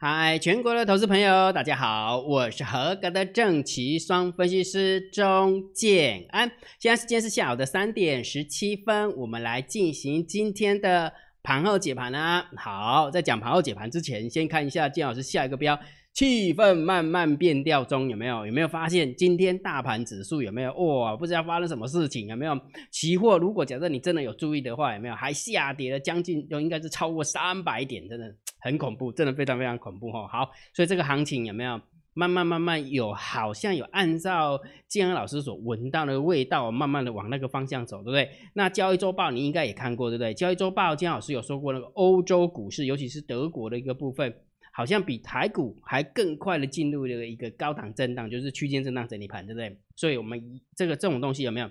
嗨，全国的投资朋友，大家好，我是合格的正奇双分析师钟建安。现在时间是下午的三点十七分，我们来进行今天的盘后解盘啊。好，在讲盘后解盘之前，先看一下建老师下一个标，气氛慢慢变调中，有没有？有没有发现今天大盘指数有没有？哇，不知道发生什么事情，有没有？期货如果假设你真的有注意的话，有没有？还下跌了将近，就应该是超过三百点，真的。很恐怖，真的非常非常恐怖哈。好，所以这个行情有没有慢慢慢慢有，好像有按照建安老师所闻到的味道，慢慢的往那个方向走，对不对？那交易周报你应该也看过，对不对？交易周报建安老师有说过，那个欧洲股市，尤其是德国的一个部分，好像比台股还更快的进入了一个高档震荡，就是区间震荡整理盘，对不对？所以我们一这个这种东西有没有？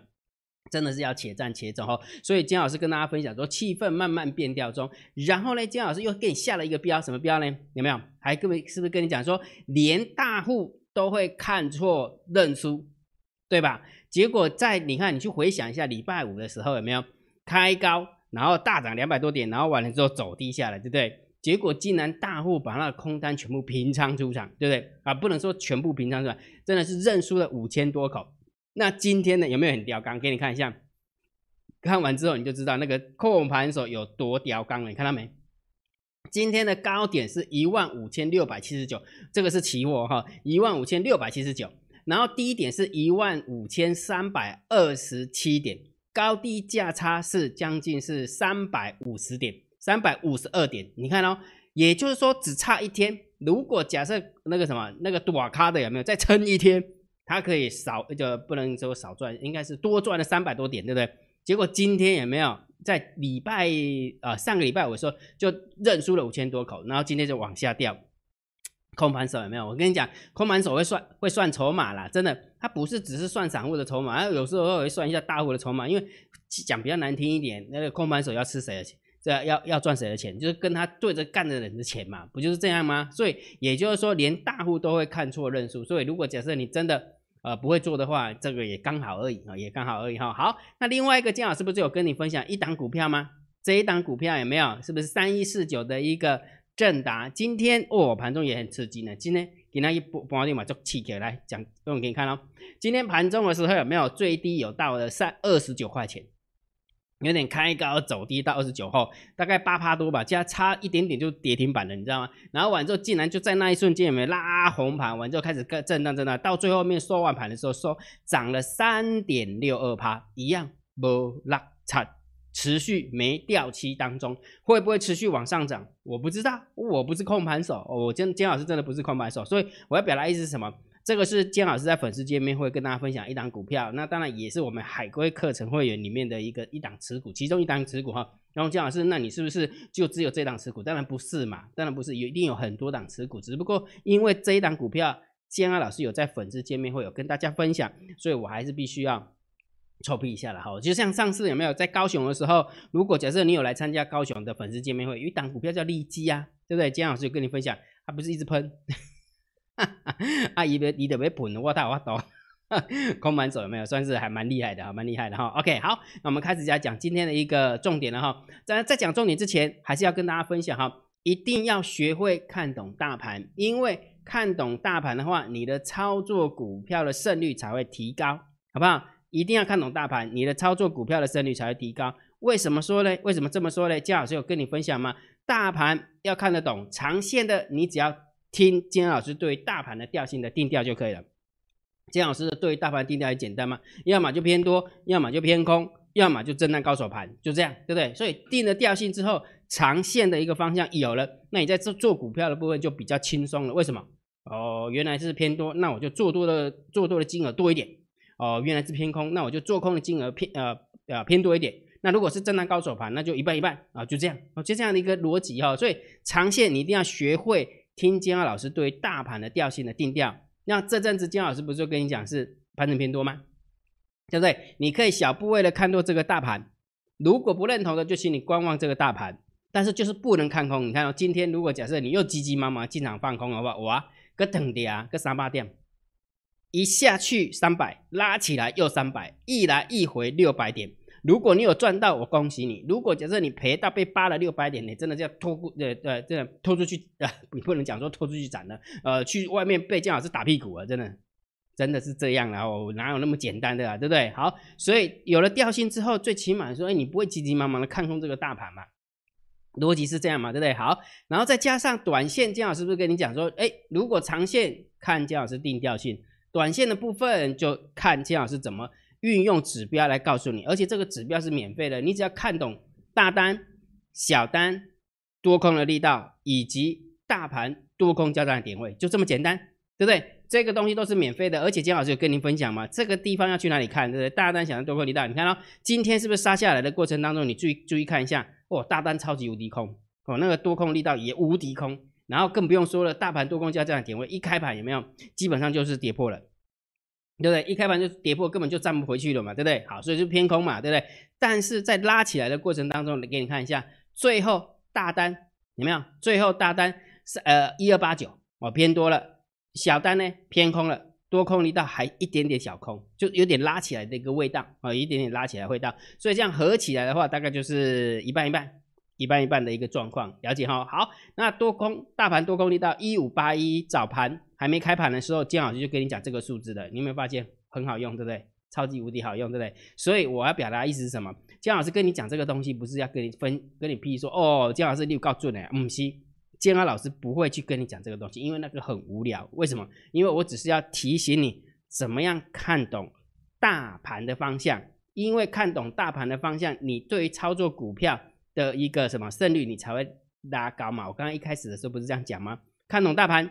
真的是要且战且走哈，所以金老师跟大家分享说，气氛慢慢变调中。然后呢，金老师又给你下了一个标，什么标呢？有没有？还跟是不是跟你讲说，连大户都会看错认输，对吧？结果在你看，你去回想一下礼拜五的时候有没有开高，然后大涨两百多点，然后完了之后走低下来，对不对？结果竟然大户把那个空单全部平仓出场，对不对？啊，不能说全部平仓出场，真的是认输了五千多口。那今天呢有没有很刁刚？给你看一下，看完之后你就知道那个控盘手有多刁刚了。你看到没？今天的高点是一万五千六百七十九，这个是期货哈，一万五千六百七十九。然后低点是一万五千三百二十七点，高低价差是将近是三百五十点，三百五十二点。你看哦，也就是说只差一天。如果假设那个什么那个短卡的有没有再撑一天？它可以少就不能说少赚，应该是多赚了三百多点，对不对？结果今天也没有在礼拜啊上个礼拜我说就认输了五千多口，然后今天就往下掉。空盘手有没有？我跟你讲，空盘手会算会算筹码啦，真的，他不是只是算散户的筹码，他有时候会算一下大户的筹码。因为讲比较难听一点，那个空盘手要吃谁的钱？这要要赚谁的钱？就是跟他对着干的人的钱嘛，不就是这样吗？所以也就是说，连大户都会看错认输。所以如果假设你真的呃，不会做的话，这个也刚好而已啊，也刚好而已哈。好，那另外一个姜老师不是有跟你分享一档股票吗？这一档股票有没有？是不是三一四九的一个正达？今天哦，盘中也很刺激呢。今天给他一波波点嘛，就起起来讲，用给你看哦。今天盘中的时候有没有最低有到了三二十九块钱？有点开高走低到二十九号，大概八趴多吧，加差一点点就跌停板了，你知道吗？然后完之后竟然就在那一瞬间有没有拉红盘，完之后开始震震荡震荡，到最后面收完盘的时候收涨了三点六二趴，一样不拉差，持续没掉期当中，会不会持续往上涨？我不知道，我不是控盘手，我今姜老师真的不是控盘手，所以我要表达意思是什么？这个是姜老师在粉丝见面会跟大家分享一档股票，那当然也是我们海归课程会员里面的一个一档持股，其中一档持股哈。然后姜老师，那你是不是就只有这档持股？当然不是嘛，当然不是，有一定有很多档持股，只不过因为这一档股票姜老师有在粉丝见面会有跟大家分享，所以我还是必须要臭屁一下了哈。就像上次有没有在高雄的时候，如果假设你有来参加高雄的粉丝见面会，有一档股票叫利基啊，对不对？姜老师有跟你分享，他不是一直喷。啊，伊别伊得别喷，我大我懂，空盘 手有没有？算是还蛮厉害的哈，蛮厉害的哈。OK，好，那我们开始讲讲今天的一个重点了哈。在在讲重点之前，还是要跟大家分享哈，一定要学会看懂大盘，因为看懂大盘的话，你的操作股票的胜率才会提高，好不好？一定要看懂大盘，你的操作股票的胜率才会提高。为什么说呢？为什么这么说呢？姜老师有跟你分享吗？大盘要看得懂，长线的你只要。听金老师对大盘的调性的定调就可以了。金老师对大盘定调很简单吗？要么就偏多，要么就偏空，要么就震荡高手盘，就这样，对不对？所以定了调性之后，长线的一个方向有了，那你在做做股票的部分就比较轻松了。为什么？哦，原来是偏多，那我就做多的做多的金额多一点。哦，原来是偏空，那我就做空的金额偏呃呃偏多一点。那如果是震荡高手盘，那就一半一半啊，就这样，就这样的一个逻辑哈。所以长线你一定要学会。听金浩老师对于大盘的调性的定调，那这阵子金老师不是就跟你讲是盘整偏多吗？对不对？你可以小部位的看多这个大盘，如果不认同的，就请你观望这个大盘，但是就是不能看空。你看哦，今天如果假设你又急急忙忙进场放空的话，哇，个等的啊，个三八点，一下去三百，拉起来又三百，一来一回六百点，如果你有赚到，我恭喜你；如果假设你赔到被扒了六百点，你真的就要拖过呃呃，这样拖出去啊！你不能讲说拖出去斩了，呃，去外面被姜老师打屁股啊！真的，真的是这样了哦，哪有那么简单的啊？对不对？好，所以有了调性之后，最起码说，哎，你不会急急忙忙的看空这个大盘嘛？逻辑是这样嘛？对不对？好，然后再加上短线，姜老师不是跟你讲说，哎，如果长线看姜老师定调性，短线的部分就看姜老师怎么。运用指标来告诉你，而且这个指标是免费的，你只要看懂大单、小单、多空的力道以及大盘多空交战的点位，就这么简单，对不对？这个东西都是免费的，而且姜老师有跟您分享嘛，这个地方要去哪里看，对不对？大单、小单、多空力道，你看到今天是不是杀下来的过程当中，你注意注意看一下，哦，大单超级无敌空，哦，那个多空力道也无敌空，然后更不用说了，大盘多空交战的点位一开盘有没有？基本上就是跌破了。对不对？一开盘就跌破，根本就站不回去了嘛，对不对？好，所以就偏空嘛，对不对？但是在拉起来的过程当中，给你看一下，最后大单有没有？最后大单是呃一二八九哦，偏多了，小单呢偏空了，多空力道还一点点小空，就有点拉起来的一个味道啊，一点点拉起来味道，所以这样合起来的话，大概就是一半一半。一半一半的一个状况，了解哈。好，那多空大盘多空力到一五八一，早盘还没开盘的时候，姜老师就跟你讲这个数字的，你有没有发现很好用，对不对？超级无敌好用，对不对？所以我要表达意思是什么？姜老师跟你讲这个东西，不是要跟你分跟你批说哦，姜老师你有告准的，唔是，姜老师不会去跟你讲这个东西，因为那个很无聊。为什么？因为我只是要提醒你怎么样看懂大盘的方向，因为看懂大盘的方向，你对于操作股票。的一个什么胜率，你才会拉高嘛？我刚刚一开始的时候不是这样讲吗？看懂大盘，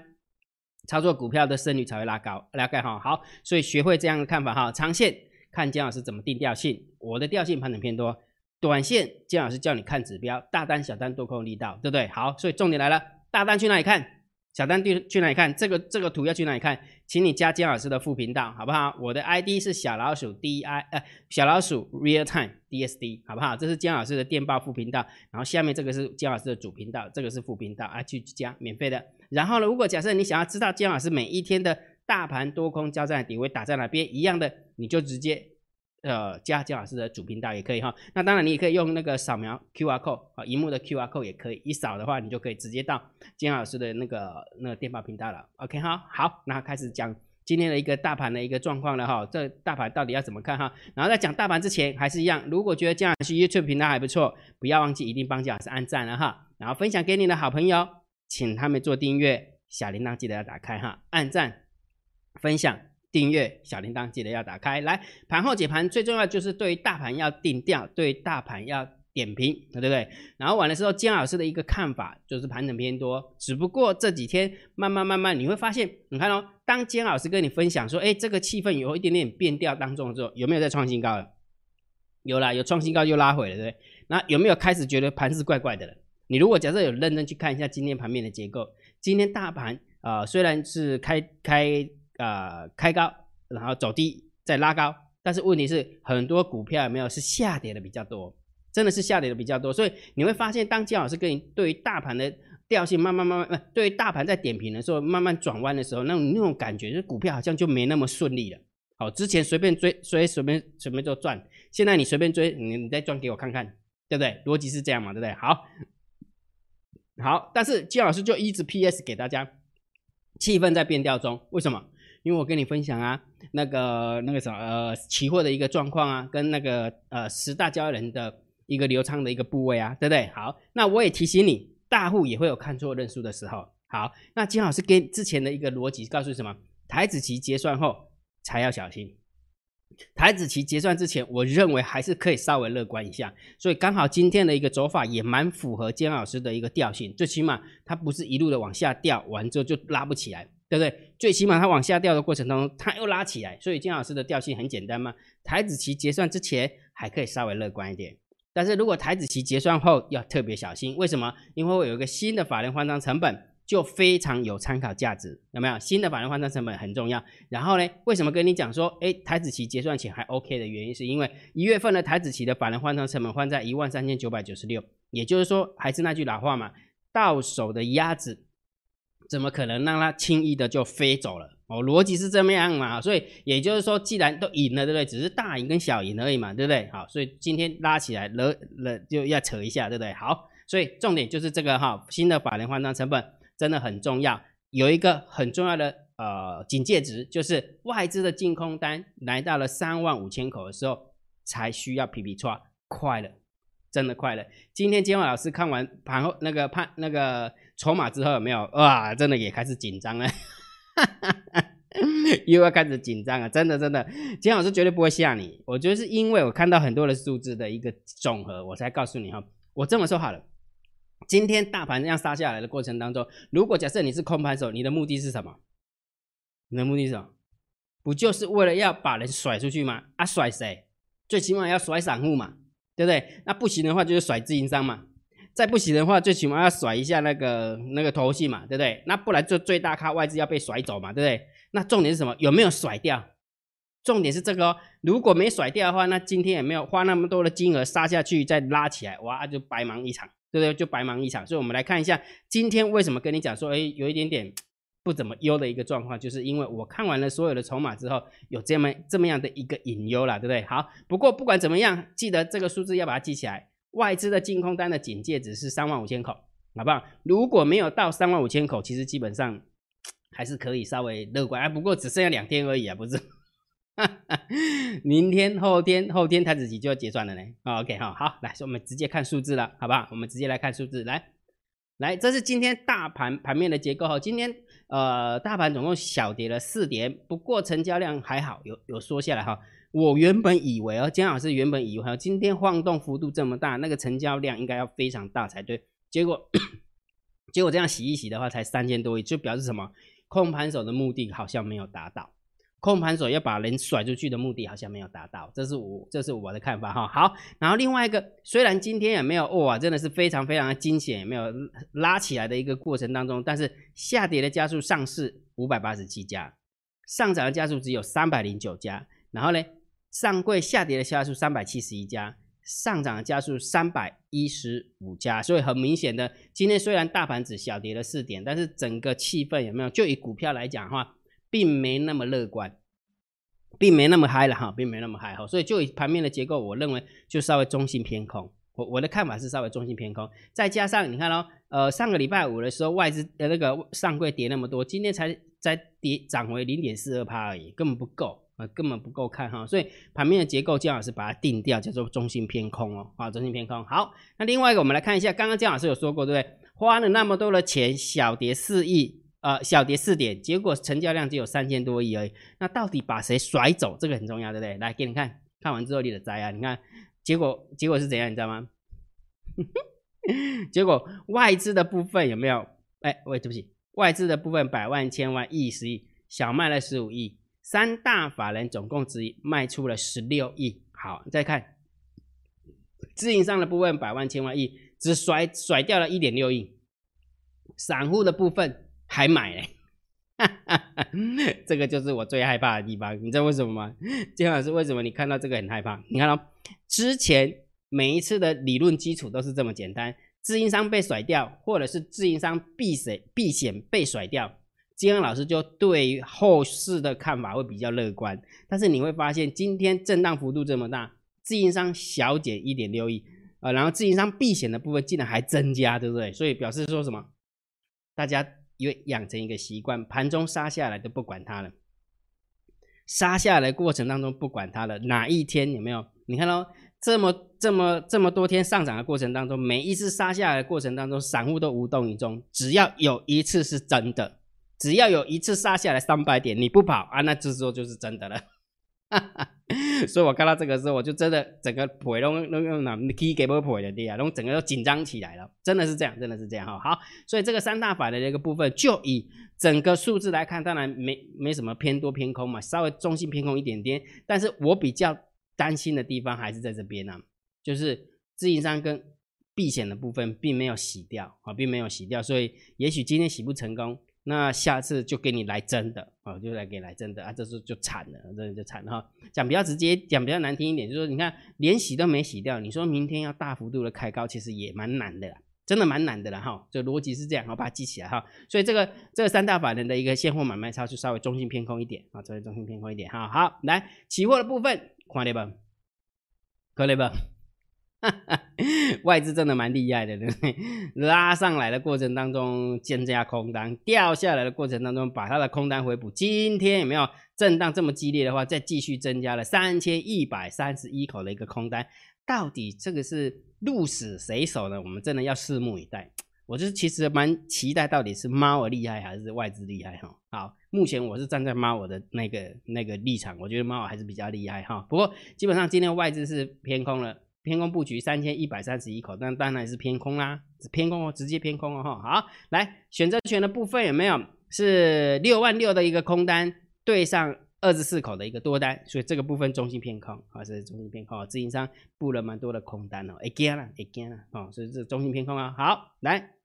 操作股票的胜率才会拉高，拉高哈。好，所以学会这样的看法哈。长线看姜老师怎么定调性，我的调性盘整偏多；短线姜老师教你看指标，大单小单多空力道，对不对？好，所以重点来了，大单去哪里看？小单去去哪里看？这个这个图要去哪里看？请你加姜老师的副频道，好不好？我的 ID 是小老鼠 D I 呃小老鼠 Real Time D S D，好不好？这是姜老师的电报副频道，然后下面这个是姜老师的主频道，这个是副频道啊，去去加免费的。然后呢，如果假设你想要知道姜老师每一天的大盘多空交战点位打在哪边一样的，你就直接。呃，加姜老师的主频道也可以哈。那当然，你也可以用那个扫描 Q R code 啊，荧幕的 Q R code 也可以。一扫的话，你就可以直接到姜老师的那个那个电报频道了。OK 哈，好，那开始讲今天的一个大盘的一个状况了哈。这大盘到底要怎么看哈？然后在讲大盘之前，还是一样，如果觉得姜老师 YouTube 频道还不错，不要忘记一定帮姜老师按赞了哈。然后分享给你的好朋友，请他们做订阅，小铃铛记得要打开哈，按赞，分享。订阅小铃铛记得要打开来，盘后解盘最重要就是对大盘要定调，对大盘要点评，对不对？然后完的时候，姜老师的一个看法就是盘整偏多，只不过这几天慢慢慢慢你会发现，你看哦，当姜老师跟你分享说，哎，这个气氛有一点点变调当中的时候，有没有在创新高了？有啦，有创新高又拉回了，对不对？那有没有开始觉得盘是怪怪的了？你如果假设有认真去看一下今天盘面的结构，今天大盘啊虽然是开开。呃，开高，然后走低，再拉高，但是问题是很多股票有没有是下跌的比较多，真的是下跌的比较多，所以你会发现，当金老师跟你对于大盘的调性慢慢慢慢，对于大盘在点评的时候慢慢转弯的时候，那种那种感觉，就是股票好像就没那么顺利了。好，之前随便追，随随便随便就赚，现在你随便追，你你再赚给我看看，对不对？逻辑是这样嘛，对不对？好，好，但是金老师就一直 PS 给大家，气氛在变调中，为什么？因为我跟你分享啊，那个那个什么呃，期货的一个状况啊，跟那个呃十大交易人的一个流仓的一个部位啊，对不对？好，那我也提醒你，大户也会有看错认输的时候。好，那金老师跟之前的一个逻辑告诉什么？台子期结算后才要小心。台子期结算之前，我认为还是可以稍微乐观一下。所以刚好今天的一个走法也蛮符合姜老师的一个调性，最起码它不是一路的往下掉，完之后就拉不起来。对不对？最起码它往下掉的过程当中，它又拉起来，所以金老师的调性很简单嘛。台子期结算之前还可以稍微乐观一点，但是如果台子期结算后要特别小心。为什么？因为会有一个新的法人换仓成本，就非常有参考价值，有没有？新的法人换仓成本很重要。然后呢，为什么跟你讲说，哎，台子期结算前还 OK 的原因，是因为一月份的台子期的法人换仓成本换在一万三千九百九十六，也就是说，还是那句老话嘛，到手的鸭子。怎么可能让它轻易的就飞走了？哦，逻辑是这么样嘛，所以也就是说，既然都赢了，对不对？只是大赢跟小赢而已嘛，对不对？好，所以今天拉起来了了就要扯一下，对不对？好，所以重点就是这个哈，新的法人换仓成本真的很重要，有一个很重要的呃警戒值，就是外资的净空单来到了三万五千口的时候，才需要皮皮抓快了。真的快了。今天金华老师看完盘后那个判那个筹码之后，有没有哇？真的也开始紧张了，又要开始紧张了。真的真的，金老师绝对不会吓你。我觉得是因为我看到很多的数字的一个总和，我才告诉你哈。我这么说好了，今天大盘这样杀下来的过程当中，如果假设你是空盘手，你的目的是什么？你的目的是什么？不就是为了要把人甩出去吗？啊，甩谁？最起码要甩散户嘛。对不对？那不行的话就是甩自营商嘛，再不行的话最起码要甩一下那个那个头戏嘛，对不对？那不然就最大咖外资要被甩走嘛，对不对？那重点是什么？有没有甩掉？重点是这个哦。如果没甩掉的话，那今天也没有花那么多的金额杀下去再拉起来，哇，就白忙一场，对不对？就白忙一场。所以我们来看一下今天为什么跟你讲说，哎，有一点点。不怎么优的一个状况，就是因为我看完了所有的筹码之后，有这么这么样的一个隐忧了，对不对？好，不过不管怎么样，记得这个数字要把它记起来。外资的净空单的警戒值是三万五千口，好不好？如果没有到三万五千口，其实基本上还是可以稍微乐观啊。不过只剩下两天而已啊，不是？明天、后天、后天台子期就要结算了呢。OK 哈，好，来，我们直接看数字了，好不好？我们直接来看数字，来，来，这是今天大盘盘面的结构哈，今天。呃，大盘总共小跌了四点，不过成交量还好，有有缩下来哈。我原本以为哦，姜老师原本以为，今天晃动幅度这么大，那个成交量应该要非常大才对。结果 结果这样洗一洗的话，才三千多亿，就表示什么？控盘手的目的好像没有达到。控盘手要把人甩出去的目的好像没有达到，这是我这是我的看法哈。好，然后另外一个，虽然今天也没有哇，真的是非常非常的惊险，也没有拉起来的一个过程当中，但是下跌的加速上市五百八十七家，上涨的加速只有三百零九家，然后呢，上柜下跌的加速三百七十一家，上涨的家数三百一十五家，所以很明显的，今天虽然大盘只小跌了四点，但是整个气氛有没有？就以股票来讲的话。并没那么乐观，并没那么嗨了哈，并没那么嗨哈，所以就以盘面的结构，我认为就稍微中性偏空。我我的看法是稍微中性偏空，再加上你看哦，呃，上个礼拜五的时候外资的那个上柜跌那么多，今天才才跌涨回零点四二趴而已，根本不够啊，根本不够看哈。所以盘面的结构，姜老师把它定掉，叫做中性偏空哦，啊，中性偏空。好，那另外一个我们来看一下，刚刚姜老师有说过对不对？花了那么多的钱，小跌四亿。呃，小跌四点，结果成交量只有三千多亿而已。那到底把谁甩走？这个很重要，对不对？来给你看看完之后你的灾啊，你看结果结果是怎样，你知道吗？结果外资的部分有没有？哎，喂，对不起，外资的部分百万、千万、亿、十亿，小卖了十五亿，三大法人总共只卖出了十六亿。好，再看自营商的部分百万、千万、亿，只甩甩掉了一点六亿，散户的部分。还买嘞，这个就是我最害怕的地方。你知道为什么吗？金老师为什么你看到这个很害怕？你看到之前每一次的理论基础都是这么简单，自营商被甩掉，或者是自营商避险避险被甩掉，金老师就对后市的看法会比较乐观。但是你会发现，今天震荡幅度这么大，自营商小减一点六亿啊，然后自营商避险的部分竟然还增加，对不对？所以表示说什么？大家。因为养成一个习惯，盘中杀下来都不管它了，杀下来过程当中不管它了，哪一天有没有？你看到，这么这么这么多天上涨的过程当中，每一次杀下来的过程当中，散户都无动于衷。只要有一次是真的，只要有一次杀下来三百点，你不跑啊，那这时候就是真的了。所以我看到这个时候，我就真的整个腿都都用哪 key 给不腿的地啊，然后整个都紧张起来了，真的是这样，真的是这样哈。好，所以这个三大法的这个部分，就以整个数字来看，当然没没什么偏多偏空嘛，稍微中性偏空一点点。但是我比较担心的地方还是在这边呢，就是自营商跟避险的部分并没有洗掉啊，并没有洗掉，所以也许今天洗不成功。那下次就给你来真的啊，就来给你来真的啊，这时候就惨了，这就惨了哈。讲比较直接，讲比较难听一点，就是说，你看连洗都没洗掉，你说明天要大幅度的开高，其实也蛮难的啦，真的蛮难的了哈。这逻辑是这样，好把它记起来哈。所以这个这三大法人的一个现货买卖超就稍微中性偏空一点啊，稍微中性偏空一点哈。好，来期货的部分，看了吧，看了吧。外资真的蛮厉害的，对不对？拉上来的过程当中增加空单，掉下来的过程当中把它的空单回补。今天有没有震荡这么激烈的话，再继续增加了三千一百三十一口的一个空单，到底这个是鹿死谁手呢？我们真的要拭目以待。我就是其实蛮期待，到底是猫儿厉害还是外资厉害哈？好，目前我是站在猫儿的那个那个立场，我觉得猫儿还是比较厉害哈。不过基本上今天外资是偏空了。偏空布局三千一百三十一口，但当然是偏空啦，偏空哦，直接偏空哦哈。好，来选择权的部分有没有是六万六的一个空单对上二十四口的一个多单，所以这个部分中性偏空啊，是中性偏空啊，自营商布了蛮多的空单哦，again 了，again 了哦，所以是中性偏空啊。好，来。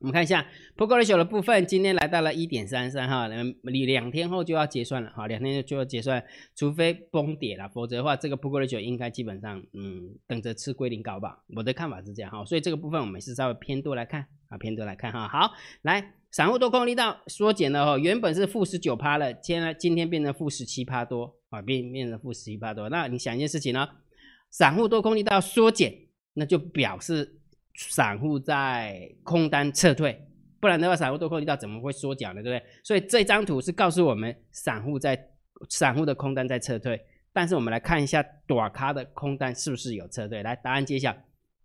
我们看一下 p o k ratio 的部分，今天来到了一点三三哈，你两天后就要结算了哈，两天就要结算，除非崩跌了，否则的话，这个 p o k ratio 应该基本上，嗯，等着吃龟苓膏吧。我的看法是这样哈，所以这个部分我们是稍微偏多来看啊，偏多来看哈。好，来，散户多空力道缩减了哈，原本是负十九趴了，现在今天变成负十七趴多啊，变变成负十七趴多。那你想一件事情呢，散户多空力道缩减，那就表示。散户在空单撤退，不然的话，散户多空力道怎么会缩脚呢？对不对？所以这张图是告诉我们，散户在散户的空单在撤退。但是我们来看一下短卡的空单是不是有撤退？来，答案揭晓，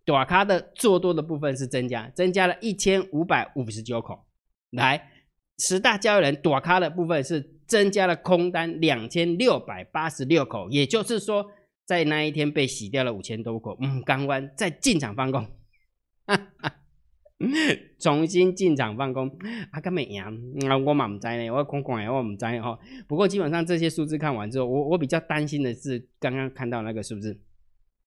短卡的做多的部分是增加，增加了一千五百五十九口。来，十大交易人短卡的部分是增加了空单两千六百八十六口，也就是说，在那一天被洗掉了五千多口。嗯，刚完再进场放空。哈哈，重新进场办公，啊，根本赢啊！我嘛唔知呢，我讲讲我唔知哈。不过基本上这些数字看完之后，我我比较担心的是刚刚看到那个数字？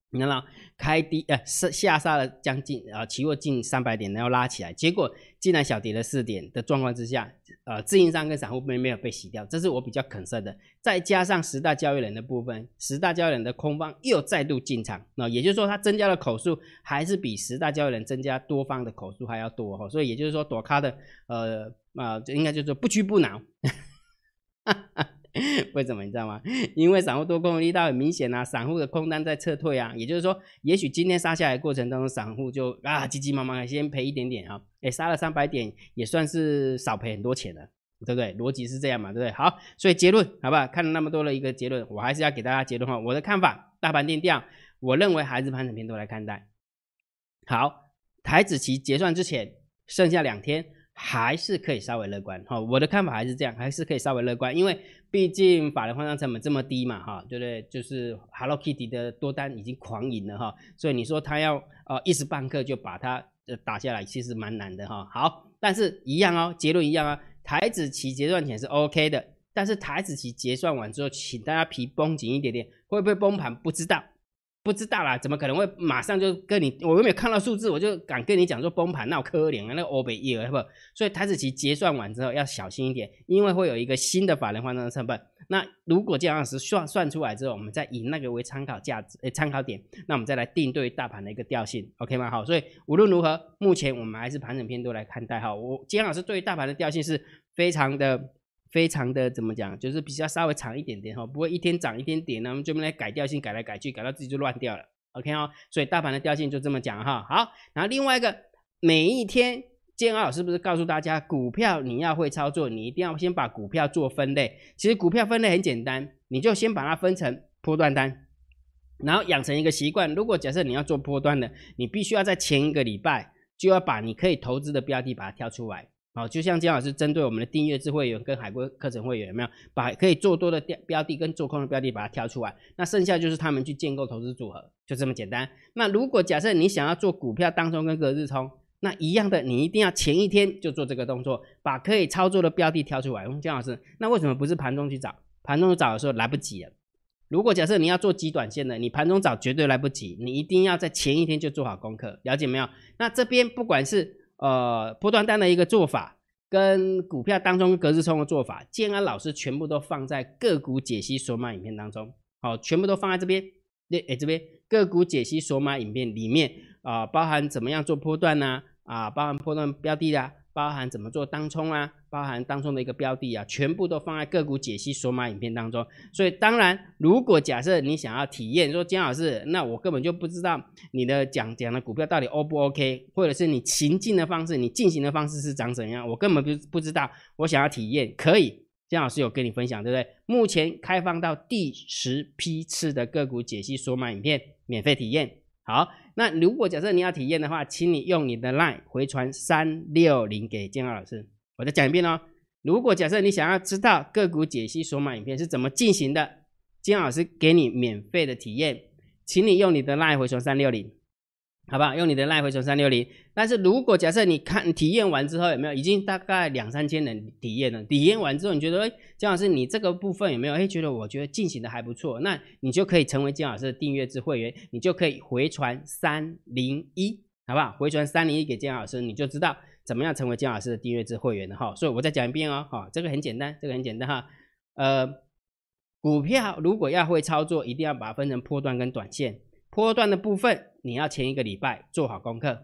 你看到开低呃下下杀了将近啊期货近三百点，然后拉起来，结果竟然小跌了四点的状况之下，呃自营商跟散户没没有被洗掉，这是我比较肯设的。再加上十大交易人的部分，十大交易人的空方又再度进场，那也就是说它增加的口数还是比十大交易人增加多方的口数还要多哈，所以也就是说躲咖的呃啊就应该就是不屈不挠。为什么你知道吗？因为散户多空力道很明显啊，散户的空单在撤退啊，也就是说，也许今天杀下来过程当中，散户就啊急急忙忙先赔一点点啊，哎杀了三百点也算是少赔很多钱了，对不对？逻辑是这样嘛，对不对？好，所以结论好不好？看了那么多的一个结论，我还是要给大家结论哈。我的看法，大盘定调，我认为还是盘整偏多来看待。好，台子期结算之前剩下两天。还是可以稍微乐观哈，我的看法还是这样，还是可以稍微乐观，因为毕竟法人换仓成本这么低嘛哈，对不对？就是 Hello Kitty 的多单已经狂赢了哈，所以你说他要呃一时半刻就把它呃打下来，其实蛮难的哈。好，但是一样哦，结论一样啊，台子期结算前是 OK 的，但是台子期结算完之后，请大家皮绷紧一点点，会不会崩盘不知道。不知道啦，怎么可能会马上就跟你？我又没有看到数字，我就敢跟你讲说崩盘，那可怜啊，那个欧北业不？所以台子期结算完之后要小心一点，因为会有一个新的法人换仓成本。那如果这样子算算出来之后，我们再以那个为参考价值，诶，参考点，那我们再来定对大盘的一个调性，OK 吗？好，所以无论如何，目前我们还是盘整偏多来看待哈。我金老师对于大盘的调性是非常的。非常的怎么讲，就是比较稍微长一点点哈，不会一天涨一天跌，那么这边来改调性，改来改去，改到自己就乱掉了。OK 哦，所以大盘的调性就这么讲哈。好，然后另外一个，每一天建安老师不是告诉大家，股票你要会操作，你一定要先把股票做分类。其实股票分类很简单，你就先把它分成波段单，然后养成一个习惯。如果假设你要做波段的，你必须要在前一个礼拜就要把你可以投资的标的把它挑出来。好，就像姜老师针对我们的订阅制会员跟海龟课程会员有没有把可以做多的标标的跟做空的标的把它挑出来？那剩下就是他们去建构投资组合，就这么简单。那如果假设你想要做股票当中跟隔日冲，那一样的，你一定要前一天就做这个动作，把可以操作的标的挑出来。姜老师，那为什么不是盘中去找？盘中找的时候来不及了。如果假设你要做极短线的，你盘中找绝对来不及，你一定要在前一天就做好功课，了解没有？那这边不管是。呃，波段单的一个做法，跟股票当中隔日冲的做法，建安老师全部都放在个股解析索码影片当中，好，全部都放在这边。那哎，这边个股解析索码影片里面啊，包含怎么样做波段呐，啊，包含波段标的啊，包含怎么做当冲啊，包含当中的一个标的啊，全部都放在个股解析索马影片当中。所以当然，如果假设你想要体验，说姜老师，那我根本就不知道你的讲讲的股票到底 O 不 OK，或者是你行进的方式，你进行的方式是长怎样，我根本不不知道。我想要体验，可以，姜老师有跟你分享，对不对？目前开放到第十批次的个股解析索马影片免费体验。好，那如果假设你要体验的话，请你用你的 LINE 回传三六零给姜老师。我再讲一遍哦。如果假设你想要知道个股解析索马影片是怎么进行的，金老师给你免费的体验，请你用你的 LINE 回传三六零。好不好？用你的赖回传三六零。但是如果假设你看体验完之后有没有已经大概两三千人体验了？体验完之后你觉得，哎，姜老师你这个部分有没有？哎，觉得我觉得进行的还不错，那你就可以成为姜老师的订阅制会员，你就可以回传三零一，好不好？回传三零一给姜老师，你就知道怎么样成为姜老师的订阅制会员的哈。所以我再讲一遍哦，哈，这个很简单，这个很简单哈。呃，股票如果要会操作，一定要把它分成波段跟短线。波段的部分，你要前一个礼拜做好功课。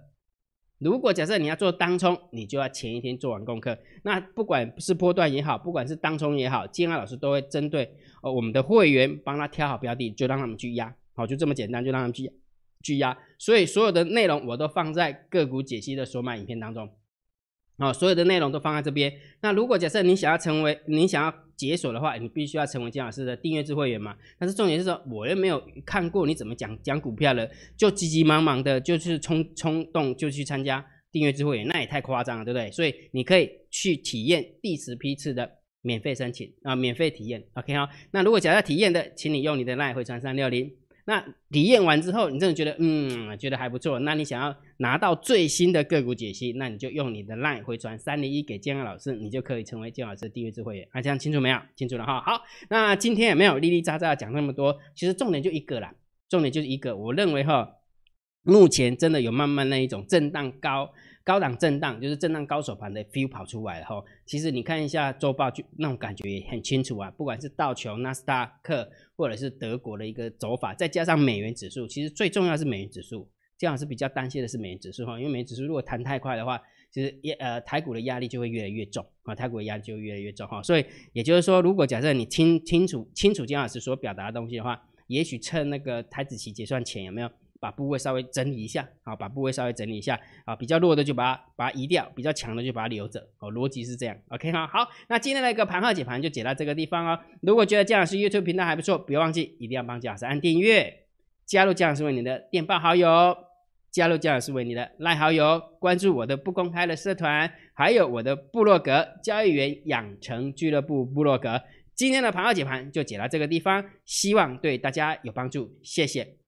如果假设你要做当冲，你就要前一天做完功课。那不管是波段也好，不管是当冲也好，金安老师都会针对呃我们的会员帮他挑好标的，就让他们去压，好，就这么简单，就让他们去去压。所以所有的内容我都放在个股解析的索马影片当中。哦，所有的内容都放在这边。那如果假设你想要成为，你想要解锁的话，你必须要成为姜老师的订阅制会员嘛。但是重点是说，我又没有看过你怎么讲讲股票了，就急急忙忙的，就是冲冲动就去参加订阅制会员，那也太夸张了，对不对？所以你可以去体验第十批次的免费申请啊，免费体验。OK 好，那如果想要体验的，请你用你的赖回传三六零。那体验完之后，你真的觉得嗯，觉得还不错。那你想要拿到最新的个股解析，那你就用你的 LINE 回传三零一给建安老师，你就可以成为建老师的订阅制会员。啊，这样清楚没有？清楚了哈。好，那今天也没有哩哩喳喳讲那么多，其实重点就一个啦，重点就是一个。我认为哈，目前真的有慢慢那一种震荡高。高档震荡就是震荡高手盘的 feel 跑出来了哈，其实你看一下周报就那种感觉也很清楚啊，不管是道琼、纳斯达克或者是德国的一个走法，再加上美元指数，其实最重要是美元指数，这样是比较担心的是美元指数哈，因为美元指数如果弹太快的话，其实也呃台股的压力就会越来越重啊，台股的压力就越来越重哈，所以也就是说，如果假设你清清楚清楚姜老师所表达的东西的话，也许趁那个台子期结算前有没有？把部位稍微整理一下，好，把部位稍微整理一下，啊，比较弱的就把它把它移掉，比较强的就把它留着，哦，逻辑是这样，OK 哈，好，那今天的一个盘号解盘就解到这个地方哦。如果觉得姜老师 YouTube 频道还不错，不要忘记一定要帮姜老师按订阅，加入姜老师为你的电报好友，加入姜老师为你的赖好友，关注我的不公开的社团，还有我的部落格交易员养成俱乐部部落格。今天的盘号解盘就解到这个地方，希望对大家有帮助，谢谢。